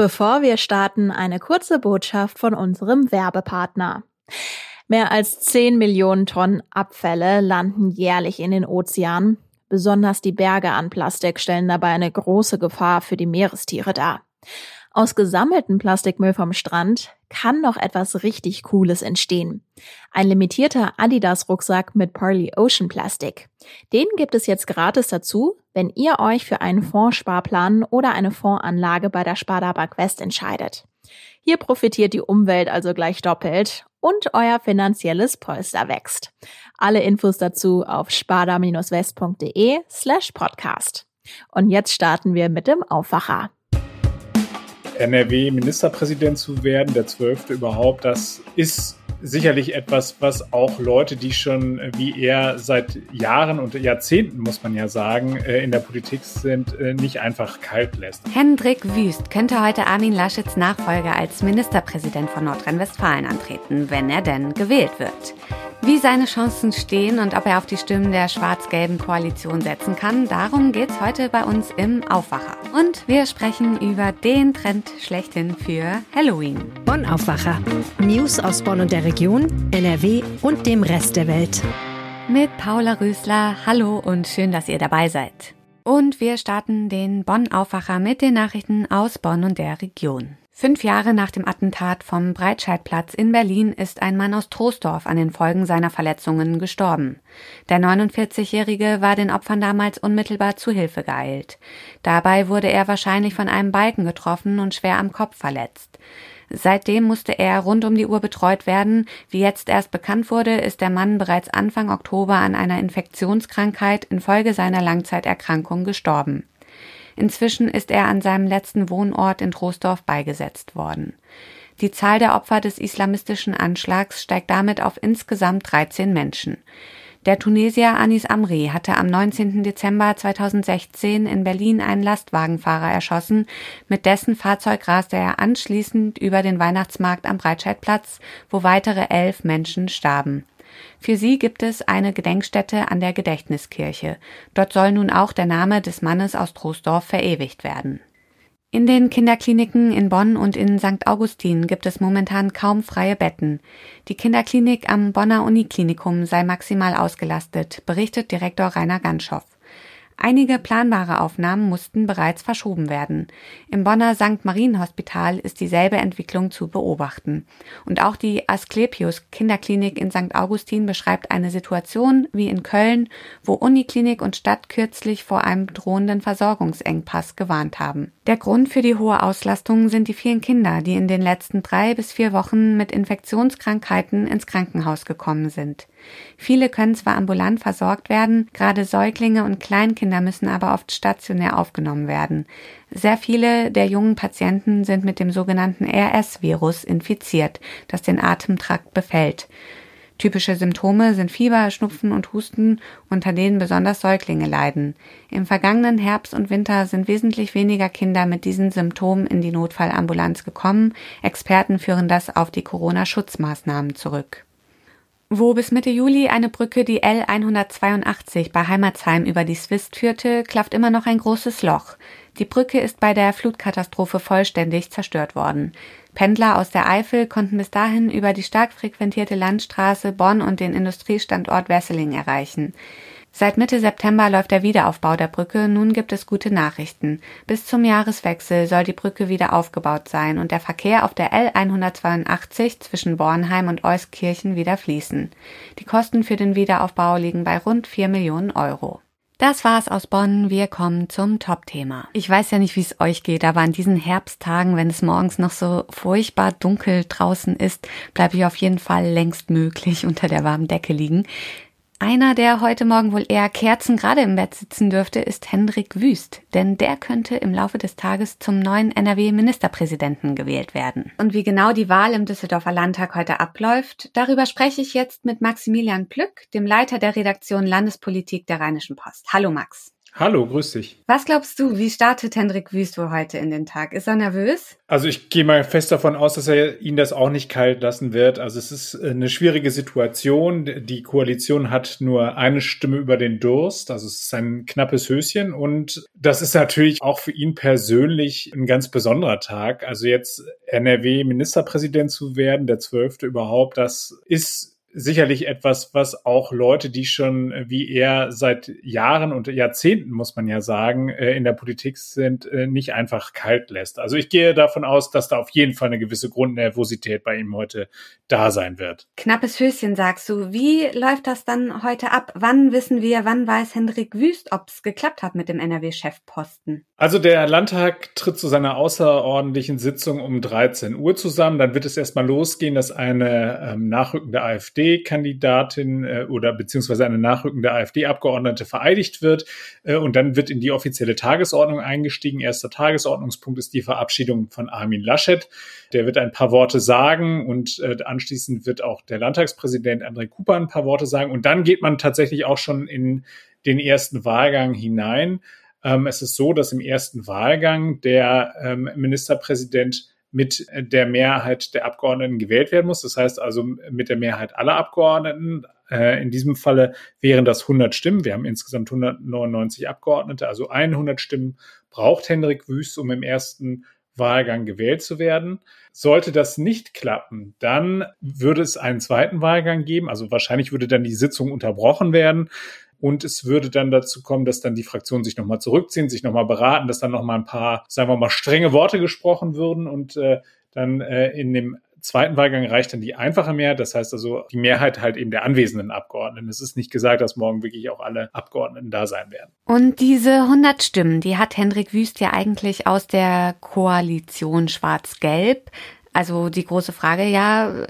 Bevor wir starten, eine kurze Botschaft von unserem Werbepartner. Mehr als 10 Millionen Tonnen Abfälle landen jährlich in den Ozeanen. Besonders die Berge an Plastik stellen dabei eine große Gefahr für die Meerestiere dar. Aus gesammeltem Plastikmüll vom Strand kann noch etwas richtig Cooles entstehen. Ein limitierter Adidas-Rucksack mit Parley Ocean Plastik. Den gibt es jetzt gratis dazu, wenn ihr euch für einen Fondssparplan oder eine Fondsanlage bei der Sparda West entscheidet. Hier profitiert die Umwelt also gleich doppelt und euer finanzielles Polster wächst. Alle Infos dazu auf sparda-west.de slash podcast. Und jetzt starten wir mit dem Aufwacher. NRW-Ministerpräsident zu werden, der zwölfte überhaupt, das ist sicherlich etwas, was auch Leute, die schon äh, wie er seit Jahren und Jahrzehnten, muss man ja sagen, äh, in der Politik sind, äh, nicht einfach kalt lässt. Hendrik Wüst könnte heute Armin Laschets Nachfolger als Ministerpräsident von Nordrhein-Westfalen antreten, wenn er denn gewählt wird. Wie seine Chancen stehen und ob er auf die Stimmen der schwarz-gelben Koalition setzen kann, darum geht's heute bei uns im Aufwacher. Und wir sprechen über den Trend schlechthin für Halloween. Bonn Aufwacher. News aus Bonn und der Region, NRW und dem Rest der Welt. Mit Paula Rösler. Hallo und schön, dass ihr dabei seid. Und wir starten den Bonn Aufwacher mit den Nachrichten aus Bonn und der Region. Fünf Jahre nach dem Attentat vom Breitscheidplatz in Berlin ist ein Mann aus Troisdorf an den Folgen seiner Verletzungen gestorben. Der 49-Jährige war den Opfern damals unmittelbar zu Hilfe geeilt. Dabei wurde er wahrscheinlich von einem Balken getroffen und schwer am Kopf verletzt. Seitdem musste er rund um die Uhr betreut werden. Wie jetzt erst bekannt wurde, ist der Mann bereits Anfang Oktober an einer Infektionskrankheit infolge seiner Langzeiterkrankung gestorben. Inzwischen ist er an seinem letzten Wohnort in Troisdorf beigesetzt worden. Die Zahl der Opfer des islamistischen Anschlags steigt damit auf insgesamt 13 Menschen. Der Tunesier Anis Amri hatte am 19. Dezember 2016 in Berlin einen Lastwagenfahrer erschossen. Mit dessen Fahrzeug raste er anschließend über den Weihnachtsmarkt am Breitscheidplatz, wo weitere elf Menschen starben. Für sie gibt es eine Gedenkstätte an der Gedächtniskirche. Dort soll nun auch der Name des Mannes aus Troisdorf verewigt werden. In den Kinderkliniken in Bonn und in St. Augustin gibt es momentan kaum freie Betten. Die Kinderklinik am Bonner Uniklinikum sei maximal ausgelastet, berichtet Direktor Rainer Ganschow. Einige planbare Aufnahmen mussten bereits verschoben werden. Im Bonner St. Marienhospital ist dieselbe Entwicklung zu beobachten. Und auch die Asklepios Kinderklinik in St. Augustin beschreibt eine Situation wie in Köln, wo Uniklinik und Stadt kürzlich vor einem drohenden Versorgungsengpass gewarnt haben. Der Grund für die hohe Auslastung sind die vielen Kinder, die in den letzten drei bis vier Wochen mit Infektionskrankheiten ins Krankenhaus gekommen sind. Viele können zwar ambulant versorgt werden, gerade Säuglinge und Kleinkinder müssen aber oft stationär aufgenommen werden. Sehr viele der jungen Patienten sind mit dem sogenannten RS-Virus infiziert, das den Atemtrakt befällt. Typische Symptome sind Fieber, Schnupfen und Husten, unter denen besonders Säuglinge leiden. Im vergangenen Herbst und Winter sind wesentlich weniger Kinder mit diesen Symptomen in die Notfallambulanz gekommen. Experten führen das auf die Corona-Schutzmaßnahmen zurück. Wo bis Mitte Juli eine Brücke die L182 bei Heimatsheim über die Swist führte, klafft immer noch ein großes Loch. Die Brücke ist bei der Flutkatastrophe vollständig zerstört worden. Pendler aus der Eifel konnten bis dahin über die stark frequentierte Landstraße Bonn und den Industriestandort Wesseling erreichen. Seit Mitte September läuft der Wiederaufbau der Brücke. Nun gibt es gute Nachrichten. Bis zum Jahreswechsel soll die Brücke wieder aufgebaut sein und der Verkehr auf der L182 zwischen Bornheim und Euskirchen wieder fließen. Die Kosten für den Wiederaufbau liegen bei rund 4 Millionen Euro. Das war's aus Bonn. Wir kommen zum Top-Thema. Ich weiß ja nicht, wie es euch geht, aber an diesen Herbsttagen, wenn es morgens noch so furchtbar dunkel draußen ist, bleibe ich auf jeden Fall längst möglich unter der warmen Decke liegen. Einer, der heute Morgen wohl eher Kerzen gerade im Bett sitzen dürfte, ist Hendrik Wüst, denn der könnte im Laufe des Tages zum neuen NRW-Ministerpräsidenten gewählt werden. Und wie genau die Wahl im Düsseldorfer Landtag heute abläuft, darüber spreche ich jetzt mit Maximilian Plück, dem Leiter der Redaktion Landespolitik der Rheinischen Post. Hallo Max. Hallo, grüß dich. Was glaubst du, wie startet Hendrik Wüst wohl heute in den Tag? Ist er nervös? Also ich gehe mal fest davon aus, dass er ihn das auch nicht kalt lassen wird. Also es ist eine schwierige Situation. Die Koalition hat nur eine Stimme über den Durst. Also es ist ein knappes Höschen. Und das ist natürlich auch für ihn persönlich ein ganz besonderer Tag. Also jetzt NRW-Ministerpräsident zu werden, der zwölfte überhaupt, das ist sicherlich etwas, was auch Leute, die schon äh, wie er seit Jahren und Jahrzehnten, muss man ja sagen, äh, in der Politik sind, äh, nicht einfach kalt lässt. Also ich gehe davon aus, dass da auf jeden Fall eine gewisse Grundnervosität bei ihm heute da sein wird. Knappes Höschen, sagst du. Wie läuft das dann heute ab? Wann wissen wir, wann weiß Hendrik Wüst, ob es geklappt hat mit dem NRW-Chefposten? Also der Landtag tritt zu seiner außerordentlichen Sitzung um 13 Uhr zusammen. Dann wird es erstmal losgehen, dass eine ähm, nachrückende AfD AfD-Kandidatin äh, oder beziehungsweise eine nachrückende AfD-Abgeordnete vereidigt wird. Äh, und dann wird in die offizielle Tagesordnung eingestiegen. Erster Tagesordnungspunkt ist die Verabschiedung von Armin Laschet. Der wird ein paar Worte sagen und äh, anschließend wird auch der Landtagspräsident André Cooper ein paar Worte sagen. Und dann geht man tatsächlich auch schon in den ersten Wahlgang hinein. Ähm, es ist so, dass im ersten Wahlgang der ähm, Ministerpräsident mit der Mehrheit der Abgeordneten gewählt werden muss. Das heißt also mit der Mehrheit aller Abgeordneten. Äh, in diesem Falle wären das 100 Stimmen. Wir haben insgesamt 199 Abgeordnete, also 100 Stimmen braucht Hendrik Wüst, um im ersten Wahlgang gewählt zu werden. Sollte das nicht klappen, dann würde es einen zweiten Wahlgang geben. Also wahrscheinlich würde dann die Sitzung unterbrochen werden. Und es würde dann dazu kommen, dass dann die Fraktionen sich nochmal zurückziehen, sich nochmal beraten, dass dann nochmal ein paar, sagen wir mal, strenge Worte gesprochen würden und äh, dann äh, in dem zweiten Wahlgang reicht dann die einfache Mehrheit. Das heißt also die Mehrheit halt eben der anwesenden Abgeordneten. Es ist nicht gesagt, dass morgen wirklich auch alle Abgeordneten da sein werden. Und diese 100 Stimmen, die hat Hendrik Wüst ja eigentlich aus der Koalition Schwarz-Gelb. Also die große Frage, ja,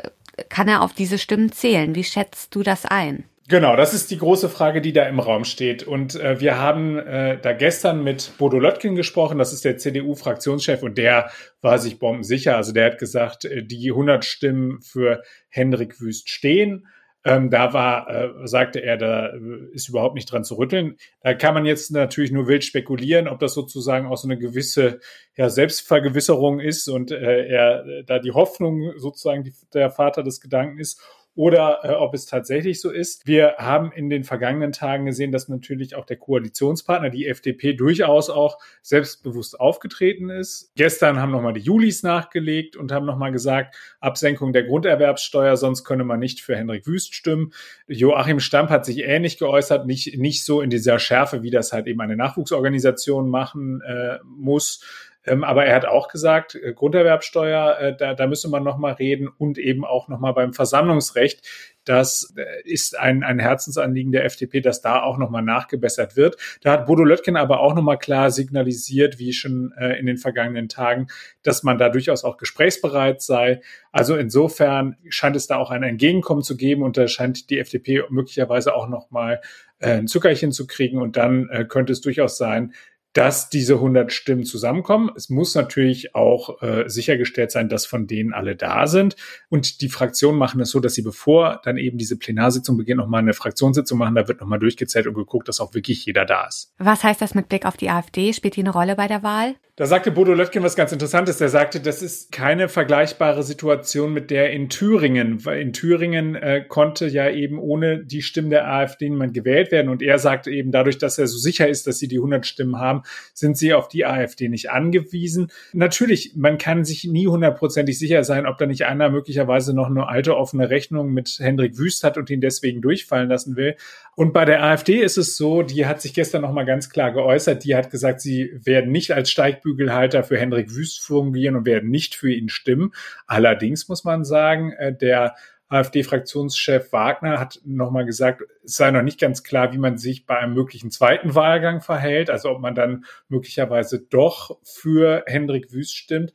kann er auf diese Stimmen zählen? Wie schätzt du das ein? Genau, das ist die große Frage, die da im Raum steht. Und äh, wir haben äh, da gestern mit Bodo Löttgen gesprochen, das ist der CDU-Fraktionschef und der war sich bombensicher. Also der hat gesagt, äh, die 100 Stimmen für Hendrik Wüst stehen. Ähm, da war, äh, sagte er, da ist überhaupt nicht dran zu rütteln. Da kann man jetzt natürlich nur wild spekulieren, ob das sozusagen auch so eine gewisse ja, Selbstvergewisserung ist und äh, er da die Hoffnung sozusagen die, der Vater des Gedanken ist oder äh, ob es tatsächlich so ist. Wir haben in den vergangenen Tagen gesehen, dass natürlich auch der Koalitionspartner, die FDP, durchaus auch selbstbewusst aufgetreten ist. Gestern haben nochmal die Julis nachgelegt und haben nochmal gesagt, Absenkung der Grunderwerbssteuer, sonst könne man nicht für Henrik Wüst stimmen. Joachim Stamp hat sich ähnlich geäußert, nicht, nicht so in dieser Schärfe, wie das halt eben eine Nachwuchsorganisation machen äh, muss ähm, aber er hat auch gesagt, äh, Grunderwerbsteuer, äh, da, da müsse man nochmal reden und eben auch nochmal beim Versammlungsrecht. Das äh, ist ein, ein Herzensanliegen der FDP, dass da auch nochmal nachgebessert wird. Da hat Bodo Löttgen aber auch nochmal klar signalisiert, wie schon äh, in den vergangenen Tagen, dass man da durchaus auch gesprächsbereit sei. Also insofern scheint es da auch ein Entgegenkommen zu geben und da scheint die FDP möglicherweise auch nochmal äh, ein Zuckerchen zu kriegen und dann äh, könnte es durchaus sein, dass diese 100 Stimmen zusammenkommen. Es muss natürlich auch äh, sichergestellt sein, dass von denen alle da sind. Und die Fraktionen machen es so, dass sie bevor dann eben diese Plenarsitzung beginnt, nochmal eine Fraktionssitzung machen. Da wird nochmal durchgezählt und geguckt, dass auch wirklich jeder da ist. Was heißt das mit Blick auf die AfD? Spielt die eine Rolle bei der Wahl? Da sagte Bodo Löttgen was ganz Interessantes. Der sagte, das ist keine vergleichbare Situation mit der in Thüringen. Weil in Thüringen äh, konnte ja eben ohne die Stimmen der AfD niemand gewählt werden. Und er sagte eben dadurch, dass er so sicher ist, dass sie die 100 Stimmen haben, sind sie auf die AfD nicht angewiesen. Natürlich, man kann sich nie hundertprozentig sicher sein, ob da nicht einer möglicherweise noch eine alte offene Rechnung mit Hendrik Wüst hat und ihn deswegen durchfallen lassen will. Und bei der AfD ist es so, die hat sich gestern noch mal ganz klar geäußert. Die hat gesagt, sie werden nicht als Steigbügelhalter für Hendrik Wüst fungieren und werden nicht für ihn stimmen. Allerdings muss man sagen, äh, der AfD-Fraktionschef Wagner hat nochmal gesagt, es sei noch nicht ganz klar, wie man sich bei einem möglichen zweiten Wahlgang verhält, also ob man dann möglicherweise doch für Hendrik Wüst stimmt.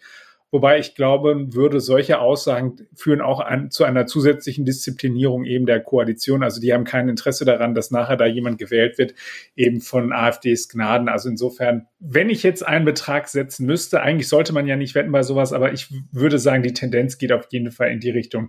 Wobei ich glaube, würde solche Aussagen führen auch an, zu einer zusätzlichen Disziplinierung eben der Koalition. Also die haben kein Interesse daran, dass nachher da jemand gewählt wird, eben von AfDs Gnaden. Also insofern, wenn ich jetzt einen Betrag setzen müsste, eigentlich sollte man ja nicht wetten bei sowas, aber ich würde sagen, die Tendenz geht auf jeden Fall in die Richtung,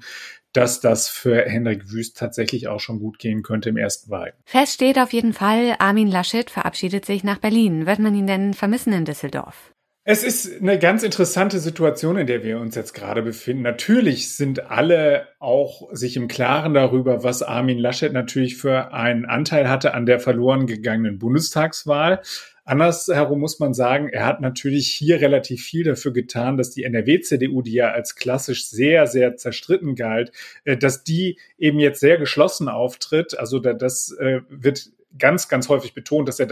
dass das für Hendrik Wüst tatsächlich auch schon gut gehen könnte im ersten Wahl. Fest steht auf jeden Fall, Armin Laschet verabschiedet sich nach Berlin. Wird man ihn denn vermissen in Düsseldorf? Es ist eine ganz interessante Situation, in der wir uns jetzt gerade befinden. Natürlich sind alle auch sich im Klaren darüber, was Armin Laschet natürlich für einen Anteil hatte an der verloren gegangenen Bundestagswahl. Andersherum muss man sagen, er hat natürlich hier relativ viel dafür getan, dass die NRW-CDU, die ja als klassisch sehr, sehr zerstritten galt, äh, dass die eben jetzt sehr geschlossen auftritt. Also das äh, wird ganz, ganz häufig betont, dass er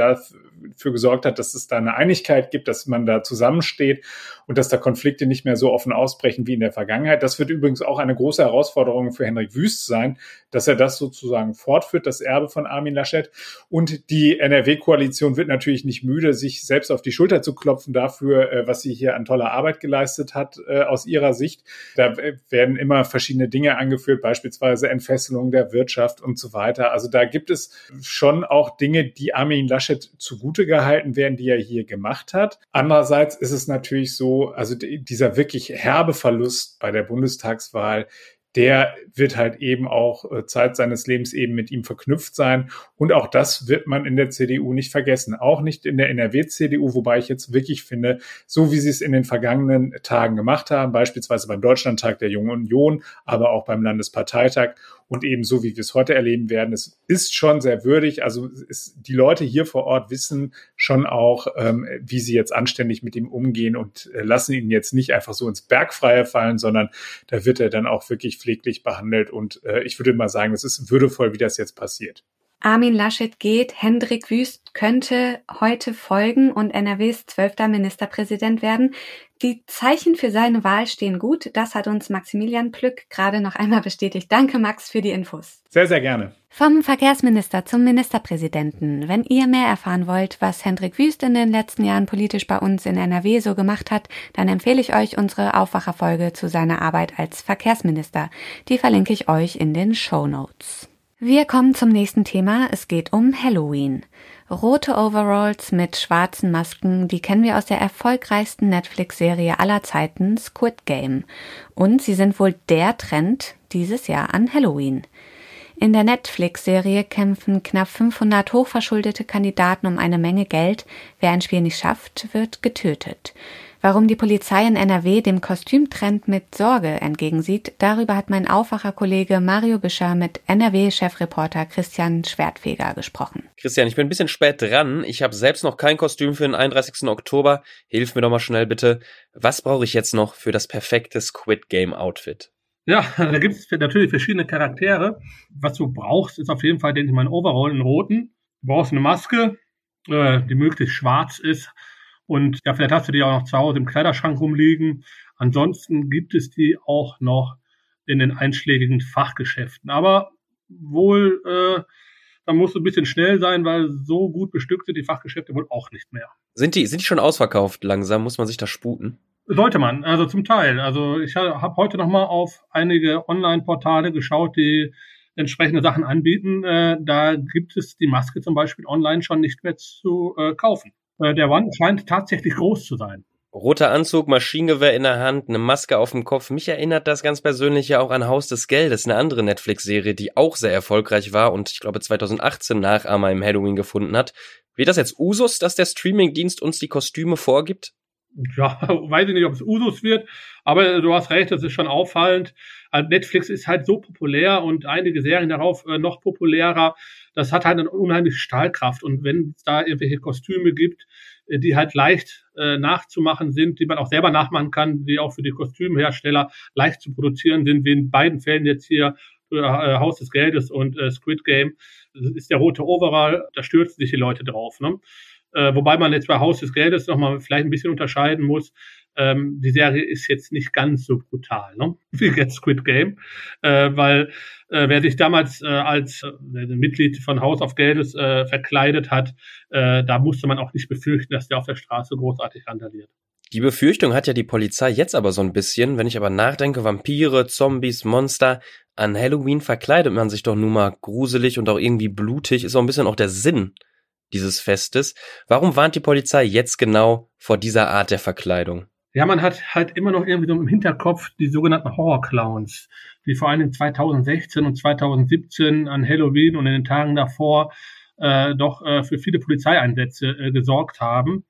dafür gesorgt hat, dass es da eine Einigkeit gibt, dass man da zusammensteht und dass da Konflikte nicht mehr so offen ausbrechen wie in der Vergangenheit. Das wird übrigens auch eine große Herausforderung für Henrik Wüst sein, dass er das sozusagen fortführt, das Erbe von Armin Laschet. Und die NRW-Koalition wird natürlich nicht müde, sich selbst auf die Schulter zu klopfen dafür, äh, was sie hier an toller Arbeit geleistet hat äh, aus ihrer Sicht. Da werden immer verschiedene Dinge angeführt, beispielsweise Entfesselung der Wirtschaft und so weiter. Also da gibt es schon auch Dinge, die Armin Laschet zugute gehalten werden, die er hier gemacht hat. Andererseits ist es natürlich so, also dieser wirklich herbe Verlust bei der Bundestagswahl, der wird halt eben auch äh, Zeit seines Lebens eben mit ihm verknüpft sein. Und auch das wird man in der CDU nicht vergessen. Auch nicht in der NRW-CDU, wobei ich jetzt wirklich finde, so wie sie es in den vergangenen Tagen gemacht haben, beispielsweise beim Deutschlandtag der Jungen Union, aber auch beim Landesparteitag und eben so, wie wir es heute erleben werden. Es ist schon sehr würdig. Also es, die Leute hier vor Ort wissen schon auch, ähm, wie sie jetzt anständig mit ihm umgehen und äh, lassen ihn jetzt nicht einfach so ins Bergfreie fallen, sondern da wird er dann auch wirklich pfleglich behandelt. Und äh, ich würde mal sagen, es ist würdevoll, wie das jetzt passiert. Armin Laschet geht, Hendrik Wüst könnte heute folgen und NRWs zwölfter Ministerpräsident werden. Die Zeichen für seine Wahl stehen gut. Das hat uns Maximilian Plück gerade noch einmal bestätigt. Danke, Max, für die Infos. Sehr, sehr gerne. Vom Verkehrsminister zum Ministerpräsidenten. Wenn ihr mehr erfahren wollt, was Hendrik Wüst in den letzten Jahren politisch bei uns in NRW so gemacht hat, dann empfehle ich euch unsere Aufwacherfolge zu seiner Arbeit als Verkehrsminister. Die verlinke ich euch in den Show Notes. Wir kommen zum nächsten Thema. Es geht um Halloween. Rote Overalls mit schwarzen Masken, die kennen wir aus der erfolgreichsten Netflix-Serie aller Zeiten, Squid Game. Und sie sind wohl der Trend dieses Jahr an Halloween. In der Netflix-Serie kämpfen knapp 500 hochverschuldete Kandidaten um eine Menge Geld. Wer ein Spiel nicht schafft, wird getötet. Warum die Polizei in NRW dem Kostümtrend mit Sorge entgegensieht, darüber hat mein Aufwacherkollege Mario Bischer mit NRW-Chefreporter Christian Schwertfeger gesprochen. Christian, ich bin ein bisschen spät dran. Ich habe selbst noch kein Kostüm für den 31. Oktober. Hilf mir doch mal schnell bitte. Was brauche ich jetzt noch für das perfekte Squid Game Outfit? Ja, da gibt es natürlich verschiedene Charaktere. Was du brauchst, ist auf jeden Fall, denke ich mal, ein Overall, einen roten. Du brauchst eine Maske, äh, die möglichst schwarz ist und ja, vielleicht hast du die auch noch zu Hause im Kleiderschrank rumliegen. Ansonsten gibt es die auch noch in den einschlägigen Fachgeschäften. Aber wohl, äh, da musst du ein bisschen schnell sein, weil so gut bestückt sind die Fachgeschäfte wohl auch nicht mehr. Sind die, sind die schon ausverkauft langsam? Muss man sich da sputen? Sollte man, also zum Teil. Also ich habe heute noch mal auf einige Online-Portale geschaut, die entsprechende Sachen anbieten. Äh, da gibt es die Maske zum Beispiel online schon nicht mehr zu äh, kaufen. Äh, der One scheint tatsächlich groß zu sein. Roter Anzug, Maschinengewehr in der Hand, eine Maske auf dem Kopf. Mich erinnert das ganz persönlich ja auch an Haus des Geldes, eine andere Netflix-Serie, die auch sehr erfolgreich war und ich glaube 2018 Nachahmer im Halloween gefunden hat. Wird das jetzt Usus, dass der Streamingdienst uns die Kostüme vorgibt? Ja, weiß ich nicht, ob es Usus wird, aber du hast recht, das ist schon auffallend. Also Netflix ist halt so populär und einige Serien darauf äh, noch populärer das hat halt eine unheimliche Stahlkraft. Und wenn es da irgendwelche Kostüme gibt, äh, die halt leicht äh, nachzumachen sind, die man auch selber nachmachen kann, die auch für die Kostümhersteller leicht zu produzieren sind, wie in beiden Fällen jetzt hier äh, Haus des Geldes und äh, Squid Game, ist der rote Overall, da stürzen sich die Leute drauf. Ne? Äh, wobei man jetzt bei Haus des Geldes nochmal vielleicht ein bisschen unterscheiden muss. Ähm, die Serie ist jetzt nicht ganz so brutal, ne? wie jetzt Squid Game, äh, weil äh, wer sich damals äh, als äh, Mitglied von Haus auf Geldes äh, verkleidet hat, äh, da musste man auch nicht befürchten, dass der auf der Straße großartig randaliert. Die Befürchtung hat ja die Polizei jetzt aber so ein bisschen, wenn ich aber nachdenke, Vampire, Zombies, Monster, an Halloween verkleidet man sich doch nun mal gruselig und auch irgendwie blutig, ist auch ein bisschen auch der Sinn dieses Festes. Warum warnt die Polizei jetzt genau vor dieser Art der Verkleidung? Ja, man hat halt immer noch irgendwie so im Hinterkopf die sogenannten Horror-Clowns, die vor allem 2016 und 2017 an Halloween und in den Tagen davor äh, doch äh, für viele Polizeieinsätze äh, gesorgt haben.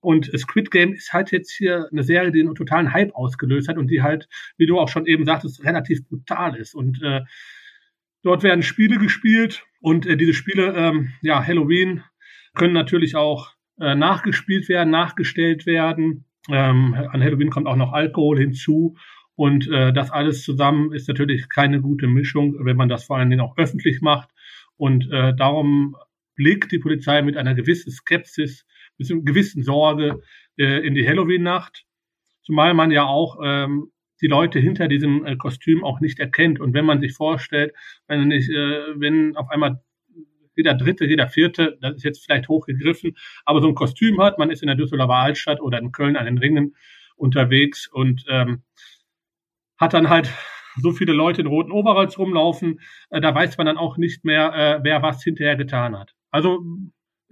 Und Squid Game ist halt jetzt hier eine Serie, die einen totalen Hype ausgelöst hat und die halt, wie du auch schon eben sagtest, relativ brutal ist. Und äh, dort werden Spiele gespielt und äh, diese Spiele, ähm, ja, Halloween, können natürlich auch äh, nachgespielt werden, nachgestellt werden. Ähm, an Halloween kommt auch noch Alkohol hinzu. Und äh, das alles zusammen ist natürlich keine gute Mischung, wenn man das vor allen Dingen auch öffentlich macht. Und äh, darum blickt die Polizei mit einer gewissen Skepsis, mit einer gewissen Sorge äh, in die Halloween-Nacht. Zumal man ja auch ähm, die Leute hinter diesem äh, Kostüm auch nicht erkennt. Und wenn man sich vorstellt, wenn, nicht, äh, wenn auf einmal jeder Dritte, jeder Vierte, das ist jetzt vielleicht hochgegriffen, aber so ein Kostüm hat, man ist in der Düsseldorfer Altstadt oder in Köln an den Ringen unterwegs und ähm, hat dann halt so viele Leute in roten Overalls rumlaufen, äh, da weiß man dann auch nicht mehr, äh, wer was hinterher getan hat. Also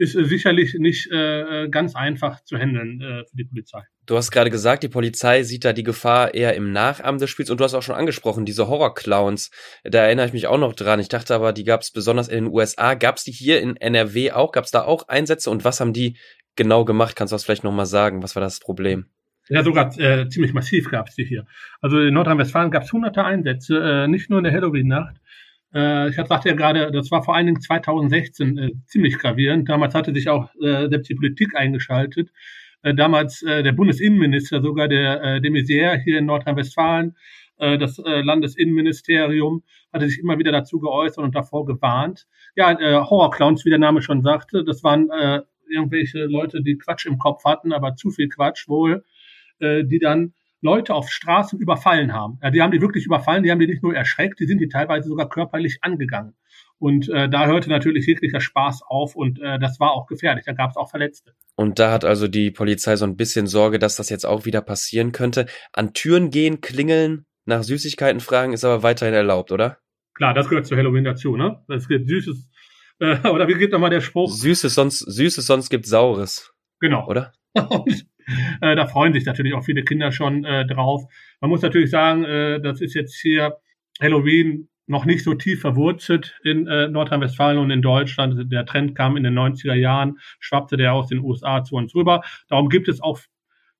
ist äh, sicherlich nicht äh, ganz einfach zu handeln äh, für die Polizei. Du hast gerade gesagt, die Polizei sieht da die Gefahr eher im Nachahmen des Spiels und du hast auch schon angesprochen, diese Horror-Clowns. Da erinnere ich mich auch noch dran. Ich dachte aber, die gab es besonders in den USA. Gab es die hier in NRW auch? Gab es da auch Einsätze und was haben die genau gemacht? Kannst du das vielleicht nochmal sagen? Was war das Problem? Ja, sogar äh, ziemlich massiv gab es die hier. Also in Nordrhein-Westfalen gab es hunderte Einsätze, äh, nicht nur in der Halloween-Nacht. Äh, ich sagte ja gerade, das war vor allen Dingen 2016 äh, ziemlich gravierend. Damals hatte sich auch äh, selbst die Politik eingeschaltet. Äh, damals äh, der Bundesinnenminister, sogar der äh, de Maizière hier in Nordrhein-Westfalen, äh, das äh, Landesinnenministerium, hatte sich immer wieder dazu geäußert und davor gewarnt. Ja, äh, Horrorclowns, wie der Name schon sagte, das waren äh, irgendwelche Leute, die Quatsch im Kopf hatten, aber zu viel Quatsch wohl, äh, die dann Leute auf Straßen überfallen haben. Ja, die haben die wirklich überfallen, die haben die nicht nur erschreckt, die sind die teilweise sogar körperlich angegangen. Und äh, da hörte natürlich jeglicher Spaß auf und äh, das war auch gefährlich. Da gab es auch Verletzte. Und da hat also die Polizei so ein bisschen Sorge, dass das jetzt auch wieder passieren könnte. An Türen gehen, klingeln, nach Süßigkeiten fragen ist aber weiterhin erlaubt, oder? Klar, das gehört zu Halloween dazu, ne? Es gibt Süßes, äh, oder wie geht nochmal der Spruch? Süßes, sonst, Süßes, sonst gibt Saures. Genau. Oder? Und äh, da freuen sich natürlich auch viele Kinder schon äh, drauf. Man muss natürlich sagen, äh, das ist jetzt hier Halloween noch nicht so tief verwurzelt in äh, Nordrhein-Westfalen und in Deutschland. Der Trend kam in den 90er Jahren, schwappte der aus den USA zu uns rüber. Darum gibt es auch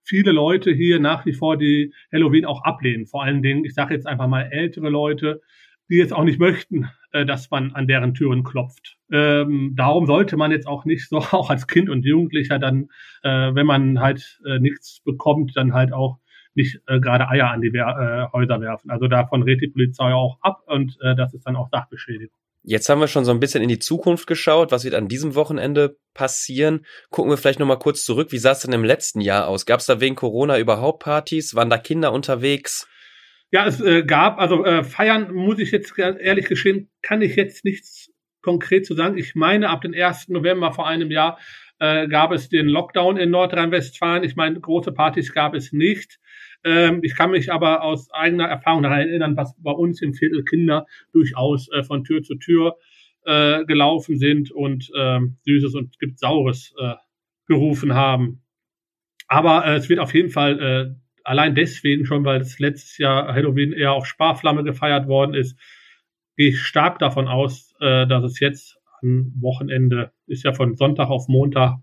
viele Leute hier nach wie vor, die Halloween auch ablehnen. Vor allen Dingen, ich sage jetzt einfach mal ältere Leute, die jetzt auch nicht möchten, äh, dass man an deren Türen klopft. Ähm, darum sollte man jetzt auch nicht so, auch als Kind und Jugendlicher dann, äh, wenn man halt äh, nichts bekommt, dann halt auch nicht äh, gerade Eier an die Wer äh, Häuser werfen. Also davon rät die Polizei auch ab und äh, das ist dann auch Sachbeschädigung. Jetzt haben wir schon so ein bisschen in die Zukunft geschaut. Was wird an diesem Wochenende passieren? Gucken wir vielleicht nochmal kurz zurück. Wie sah es denn im letzten Jahr aus? Gab es da wegen Corona überhaupt Partys? Waren da Kinder unterwegs? Ja, es äh, gab, also äh, feiern muss ich jetzt ehrlich geschehen, kann ich jetzt nichts konkret zu sagen. Ich meine, ab dem 1. November vor einem Jahr äh, gab es den Lockdown in Nordrhein-Westfalen. Ich meine, große Partys gab es nicht. Ähm, ich kann mich aber aus eigener Erfahrung daran erinnern, dass bei uns im Viertel Kinder durchaus äh, von Tür zu Tür äh, gelaufen sind und äh, Süßes und gibt Saures äh, gerufen haben. Aber äh, es wird auf jeden Fall äh, allein deswegen schon, weil es letztes Jahr Halloween eher auf Sparflamme gefeiert worden ist, gehe ich stark davon aus, äh, dass es jetzt am Wochenende, ist ja von Sonntag auf Montag,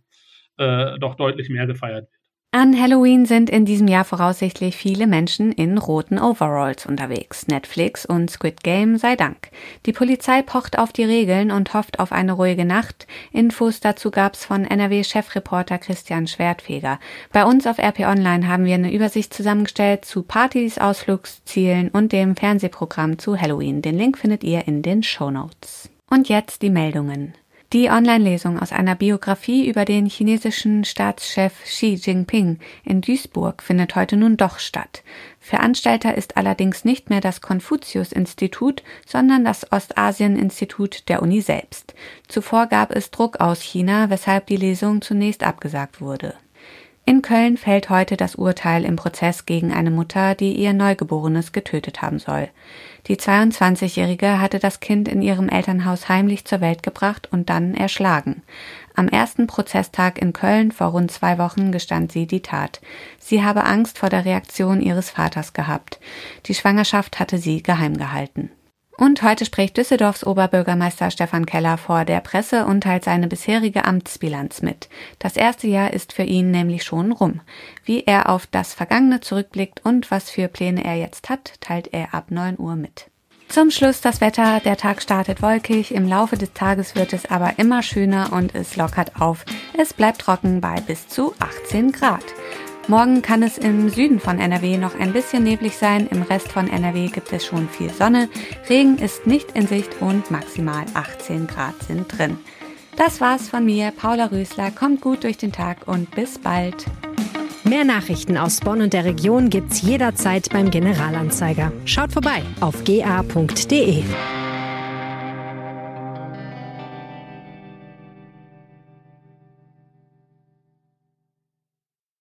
äh, doch deutlich mehr gefeiert wird. An Halloween sind in diesem Jahr voraussichtlich viele Menschen in roten Overalls unterwegs. Netflix und Squid Game sei Dank. Die Polizei pocht auf die Regeln und hofft auf eine ruhige Nacht. Infos dazu gab's von NRW-Chefreporter Christian Schwertfeger. Bei uns auf RP Online haben wir eine Übersicht zusammengestellt zu Partys, Ausflugszielen und dem Fernsehprogramm zu Halloween. Den Link findet ihr in den Show Notes. Und jetzt die Meldungen. Die Online-Lesung aus einer Biografie über den chinesischen Staatschef Xi Jinping in Duisburg findet heute nun doch statt. Veranstalter ist allerdings nicht mehr das Konfuzius-Institut, sondern das Ostasien-Institut der Uni selbst. Zuvor gab es Druck aus China, weshalb die Lesung zunächst abgesagt wurde. In Köln fällt heute das Urteil im Prozess gegen eine Mutter, die ihr Neugeborenes getötet haben soll. Die 22-Jährige hatte das Kind in ihrem Elternhaus heimlich zur Welt gebracht und dann erschlagen. Am ersten Prozesstag in Köln vor rund zwei Wochen gestand sie die Tat. Sie habe Angst vor der Reaktion ihres Vaters gehabt. Die Schwangerschaft hatte sie geheim gehalten. Und heute spricht Düsseldorfs Oberbürgermeister Stefan Keller vor der Presse und teilt seine bisherige Amtsbilanz mit. Das erste Jahr ist für ihn nämlich schon rum. Wie er auf das Vergangene zurückblickt und was für Pläne er jetzt hat, teilt er ab 9 Uhr mit. Zum Schluss das Wetter. Der Tag startet wolkig, im Laufe des Tages wird es aber immer schöner und es lockert auf. Es bleibt trocken bei bis zu 18 Grad. Morgen kann es im Süden von NRW noch ein bisschen neblig sein, im Rest von NRW gibt es schon viel Sonne, Regen ist nicht in Sicht und maximal 18 Grad sind drin. Das war's von mir, Paula Rösler, kommt gut durch den Tag und bis bald. Mehr Nachrichten aus Bonn und der Region gibt's jederzeit beim Generalanzeiger. Schaut vorbei auf ga.de.